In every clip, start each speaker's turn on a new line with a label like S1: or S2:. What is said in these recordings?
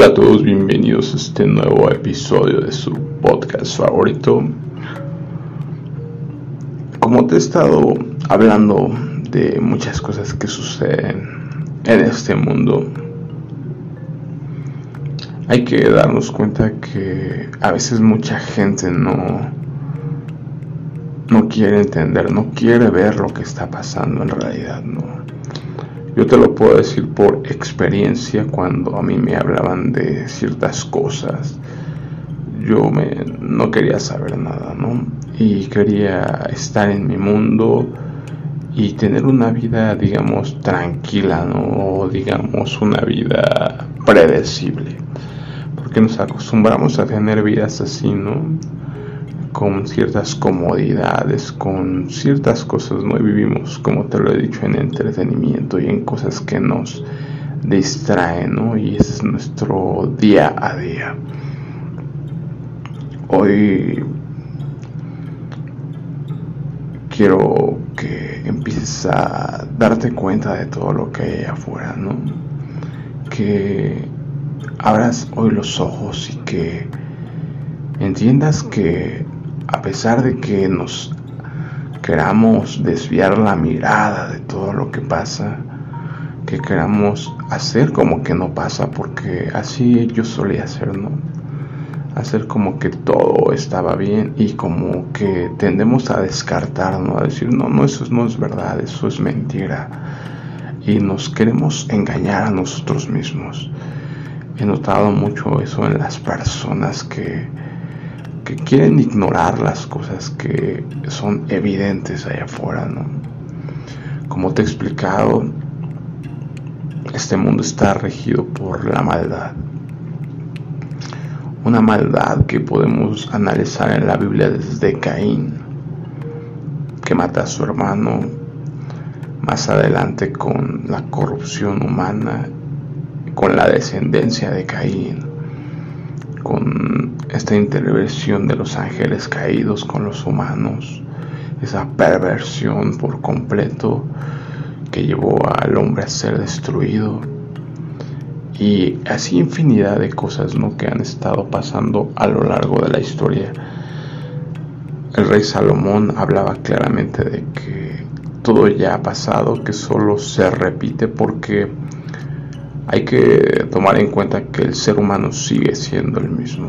S1: Hola a todos, bienvenidos a este nuevo episodio de su podcast favorito. Como te he estado hablando de muchas cosas que suceden en este mundo, hay que darnos cuenta que a veces mucha gente no, no quiere entender, no quiere ver lo que está pasando en realidad, ¿no? Yo te lo puedo decir por experiencia cuando a mí me hablaban de ciertas cosas. Yo me, no quería saber nada, ¿no? Y quería estar en mi mundo y tener una vida, digamos, tranquila, ¿no? O digamos, una vida predecible. Porque nos acostumbramos a tener vidas así, ¿no? Con ciertas comodidades, con ciertas cosas, ¿no? vivimos, como te lo he dicho, en entretenimiento y en cosas que nos distraen, ¿no? Y ese es nuestro día a día. Hoy quiero que empieces a darte cuenta de todo lo que hay afuera, ¿no? Que abras hoy los ojos y que entiendas que a pesar de que nos queramos desviar la mirada de todo lo que pasa, que queramos hacer como que no pasa, porque así yo solía hacer, ¿no? Hacer como que todo estaba bien y como que tendemos a descartar, ¿no? A decir, no, no, eso no es verdad, eso es mentira. Y nos queremos engañar a nosotros mismos. He notado mucho eso en las personas que quieren ignorar las cosas que son evidentes allá afuera, ¿no? Como te he explicado, este mundo está regido por la maldad. Una maldad que podemos analizar en la Biblia desde Caín, que mata a su hermano, más adelante con la corrupción humana, con la descendencia de Caín, con esta intervención de los ángeles caídos con los humanos, esa perversión por completo que llevó al hombre a ser destruido y así infinidad de cosas ¿no? que han estado pasando a lo largo de la historia. El rey Salomón hablaba claramente de que todo ya ha pasado, que solo se repite porque hay que tomar en cuenta que el ser humano sigue siendo el mismo.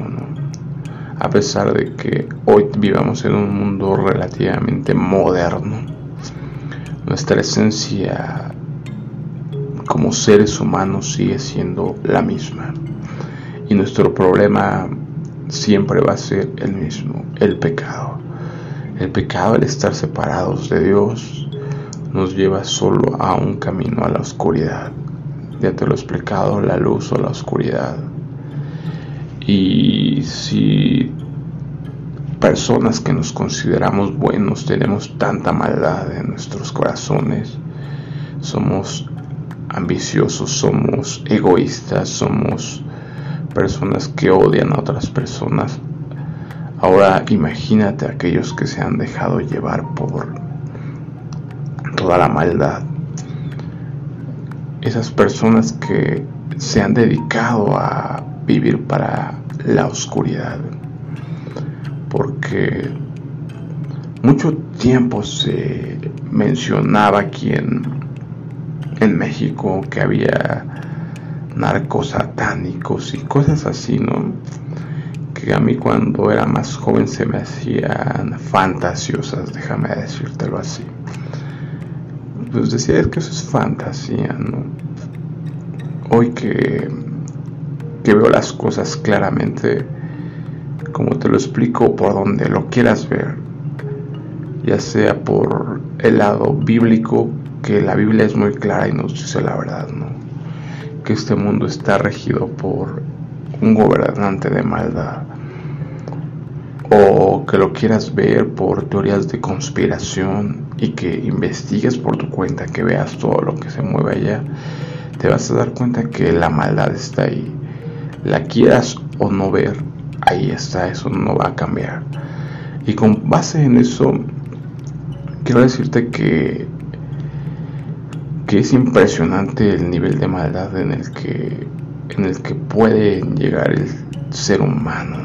S1: A pesar de que hoy vivamos en un mundo relativamente moderno, nuestra esencia como seres humanos sigue siendo la misma. Y nuestro problema siempre va a ser el mismo, el pecado. El pecado, el estar separados de Dios, nos lleva solo a un camino a la oscuridad ya te lo he explicado, la luz o la oscuridad. Y si personas que nos consideramos buenos tenemos tanta maldad en nuestros corazones, somos ambiciosos, somos egoístas, somos personas que odian a otras personas. Ahora imagínate aquellos que se han dejado llevar por toda la maldad esas personas que se han dedicado a vivir para la oscuridad. Porque mucho tiempo se mencionaba aquí en, en México que había narcos satánicos y cosas así, ¿no? Que a mí cuando era más joven se me hacían fantasiosas, déjame decírtelo así pues decía, es que eso es fantasía, ¿no? Hoy que, que veo las cosas claramente, como te lo explico, por donde lo quieras ver, ya sea por el lado bíblico, que la Biblia es muy clara y nos dice la verdad, ¿no? Que este mundo está regido por un gobernante de maldad o que lo quieras ver por teorías de conspiración y que investigues por tu cuenta, que veas todo lo que se mueve allá, te vas a dar cuenta que la maldad está ahí. La quieras o no ver, ahí está, eso no va a cambiar. Y con base en eso, quiero decirte que, que es impresionante el nivel de maldad en el que en el que puede llegar el ser humano,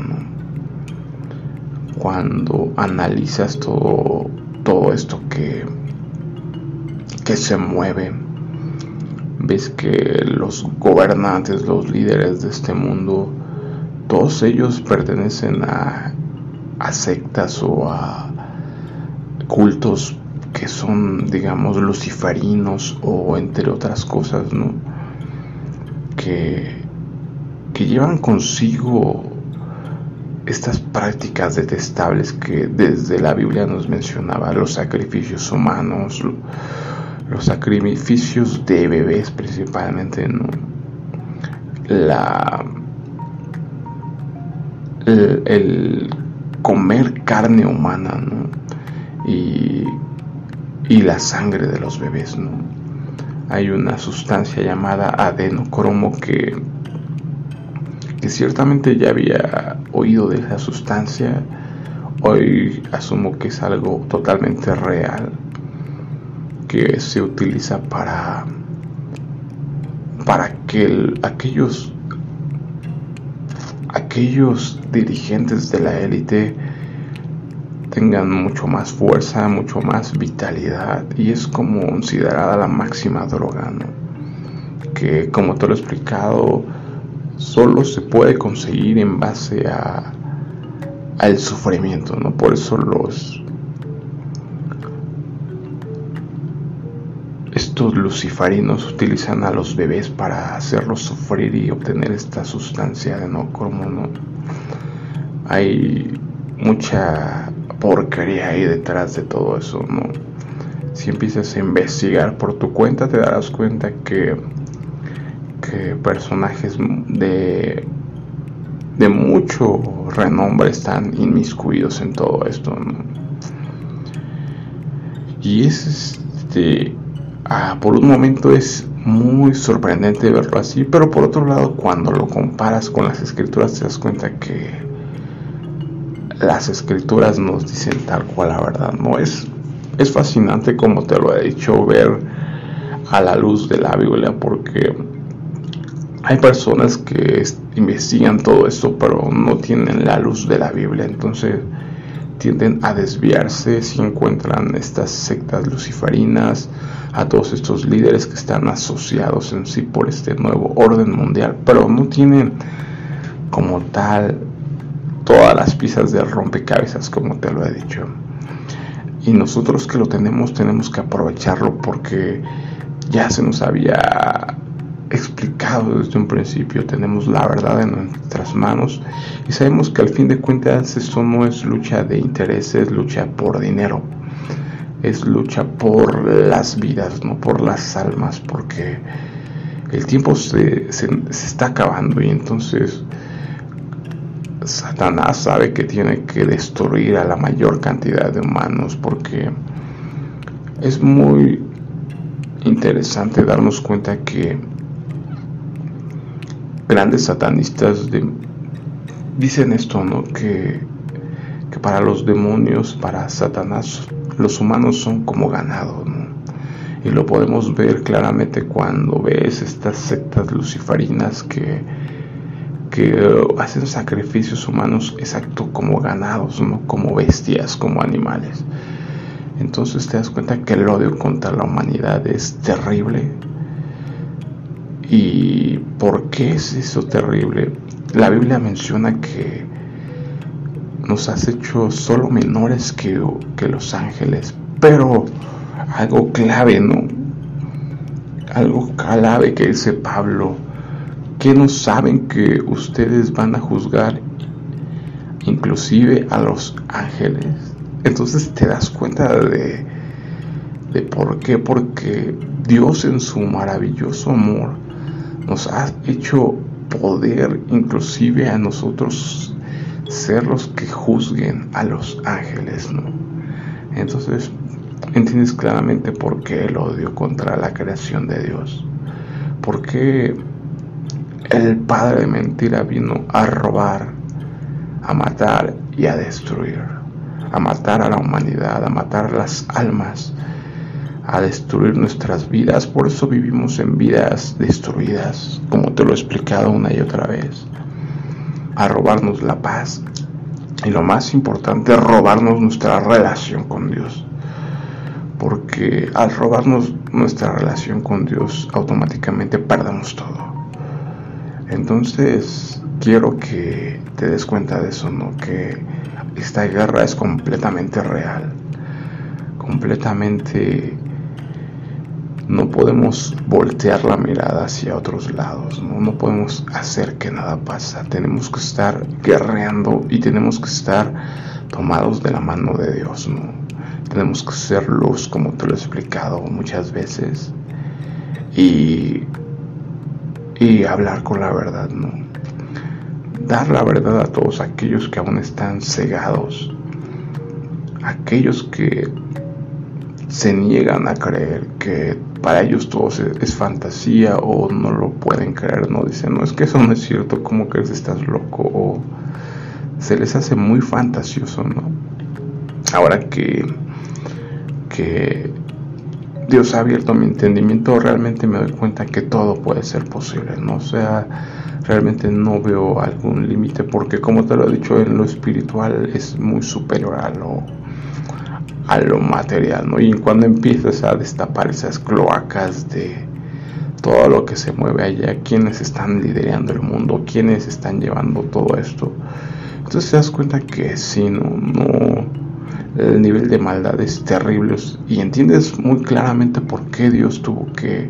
S1: Cuando analizas todo, todo esto que, que se mueve, ves que los gobernantes, los líderes de este mundo, todos ellos pertenecen a, sectas o a cultos que son, digamos, luciferinos o entre otras cosas, ¿no? Que, que llevan consigo estas prácticas detestables que desde la Biblia nos mencionaba, los sacrificios humanos, los sacrificios de bebés principalmente, ¿no? La, el, comer carne humana, ¿no? Y, y, la sangre de los bebés, ¿no? Hay una sustancia llamada adenocromo que, que ciertamente ya había oído de esa sustancia, hoy asumo que es algo totalmente real que se utiliza para, para que aquellos, aquellos dirigentes de la élite tengan mucho más fuerza, mucho más vitalidad y es como considerada la máxima droga, que como te lo he explicado, solo se puede conseguir en base a al sufrimiento, ¿no? Por eso los estos luciferinos utilizan a los bebés para hacerlos sufrir y obtener esta sustancia de no como no hay mucha porquería ahí detrás de todo eso no si empiezas a investigar por tu cuenta te darás cuenta que que personajes de de mucho renombre están inmiscuidos en todo esto y es este Ah, por un momento es muy sorprendente verlo así, pero por otro lado cuando lo comparas con las escrituras te das cuenta que las escrituras nos dicen tal cual la verdad, ¿no? Es, es fascinante como te lo he dicho ver a la luz de la Biblia porque hay personas que investigan todo esto pero no tienen la luz de la Biblia, entonces tienden a desviarse si encuentran estas sectas luciferinas, a todos estos líderes que están asociados en sí por este nuevo orden mundial, pero no tienen como tal todas las piezas de rompecabezas como te lo he dicho. Y nosotros que lo tenemos tenemos que aprovecharlo porque ya se nos había desde un principio, tenemos la verdad en nuestras manos y sabemos que al fin de cuentas esto no es lucha de intereses, lucha por dinero, es lucha por las vidas, no por las almas, porque el tiempo se, se, está acabando y entonces Satanás sabe que tiene que destruir a la mayor cantidad de humanos porque es muy interesante darnos cuenta que grandes satanistas dicen esto, ¿no? Que, que, para los demonios, para Satanás, los humanos son como ganado, ¿no? Y lo podemos ver claramente cuando ves estas sectas luciferinas que, que hacen sacrificios humanos exacto como ganados, ¿no? Como bestias, como animales. Entonces te das cuenta que el odio contra la humanidad es terrible, ¿Y por qué es eso terrible? La Biblia menciona que nos has hecho solo menores que, los ángeles, pero algo clave, ¿no? Algo clave que dice Pablo, que no saben que ustedes van a juzgar inclusive a los ángeles. Entonces te das cuenta de, de por qué, porque Dios en su maravilloso amor nos ha hecho poder inclusive a nosotros ser los que juzguen a los ángeles, ¿no? Entonces, entiendes claramente por qué el odio contra la creación de Dios. Por qué el padre de mentira vino a robar, a matar y a destruir, a matar a la humanidad, a matar las almas, a destruir nuestras vidas. Por eso vivimos en vidas destruidas, como te lo he explicado una y otra vez. A robarnos la paz. Y lo más importante, robarnos nuestra relación con Dios. Porque al robarnos nuestra relación con Dios, automáticamente perdemos todo. Entonces, quiero que te des cuenta de eso, ¿no? Que esta guerra es completamente real. Completamente no podemos voltear la mirada hacia otros lados, ¿no? no podemos hacer que nada pasa, tenemos que estar guerreando y tenemos que estar tomados de la mano de Dios, ¿no? Tenemos que ser luz, como te lo he explicado muchas veces, y, y hablar con la verdad, ¿no? Dar la verdad a todos aquellos que aún están cegados, aquellos que se niegan a creer que para ellos todo es, fantasía o no lo pueden creer, no dicen, no es que eso no es cierto, ¿cómo crees estás loco? O se les hace muy fantasioso, ¿no? Ahora que, que Dios ha abierto mi entendimiento, realmente me doy cuenta que todo puede ser posible, ¿no? O sea, realmente no veo algún límite porque como te lo he dicho, en lo espiritual es muy superior a lo a lo material, ¿no? Y cuando empiezas a destapar esas cloacas de todo lo que se mueve allá, quienes están liderando el mundo, quienes están llevando todo esto, entonces te das cuenta que sí, no, no, el nivel de maldad es terrible y entiendes muy claramente por qué Dios tuvo que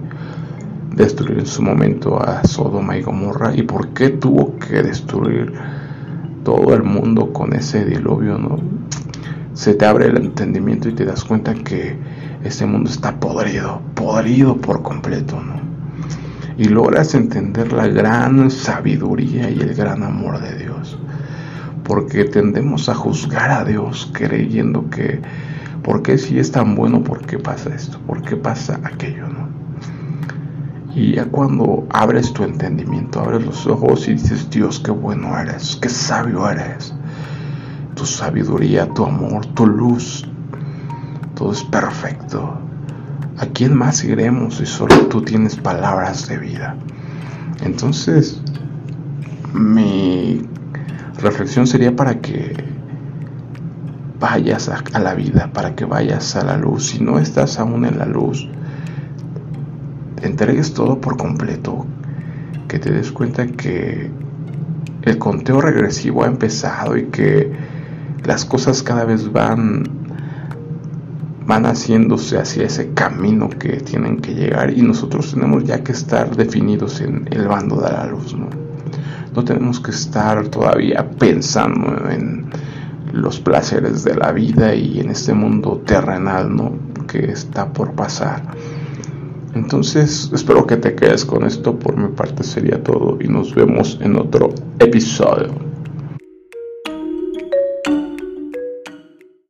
S1: destruir en su momento a Sodoma y Gomorra y por qué tuvo que destruir todo el mundo con ese diluvio, ¿no? Se te abre el entendimiento y te das cuenta que este mundo está podrido, podrido por completo, ¿no? Y logras entender la gran sabiduría y el gran amor de Dios. Porque tendemos a juzgar a Dios creyendo que, ¿por qué si es tan bueno? ¿Por qué pasa esto? ¿Por qué pasa aquello? ¿no? Y ya cuando abres tu entendimiento, abres los ojos y dices, Dios, qué bueno eres, qué sabio eres tu sabiduría, tu amor, tu luz. Todo es perfecto. ¿A quién más iremos si solo tú tienes palabras de vida? Entonces, mi reflexión sería para que vayas a, la vida, para que vayas a la luz. Si no estás aún en la luz, entregues todo por completo, que te des cuenta que el conteo regresivo ha empezado y que las cosas cada vez van van haciéndose hacia ese camino que tienen que llegar y nosotros tenemos ya que estar definidos en el bando de la luz, ¿no? No tenemos que estar todavía pensando en los placeres de la vida y en este mundo terrenal, ¿no? Que está por pasar. Entonces, espero que te quedes con esto. Por mi parte sería todo y nos vemos en otro episodio.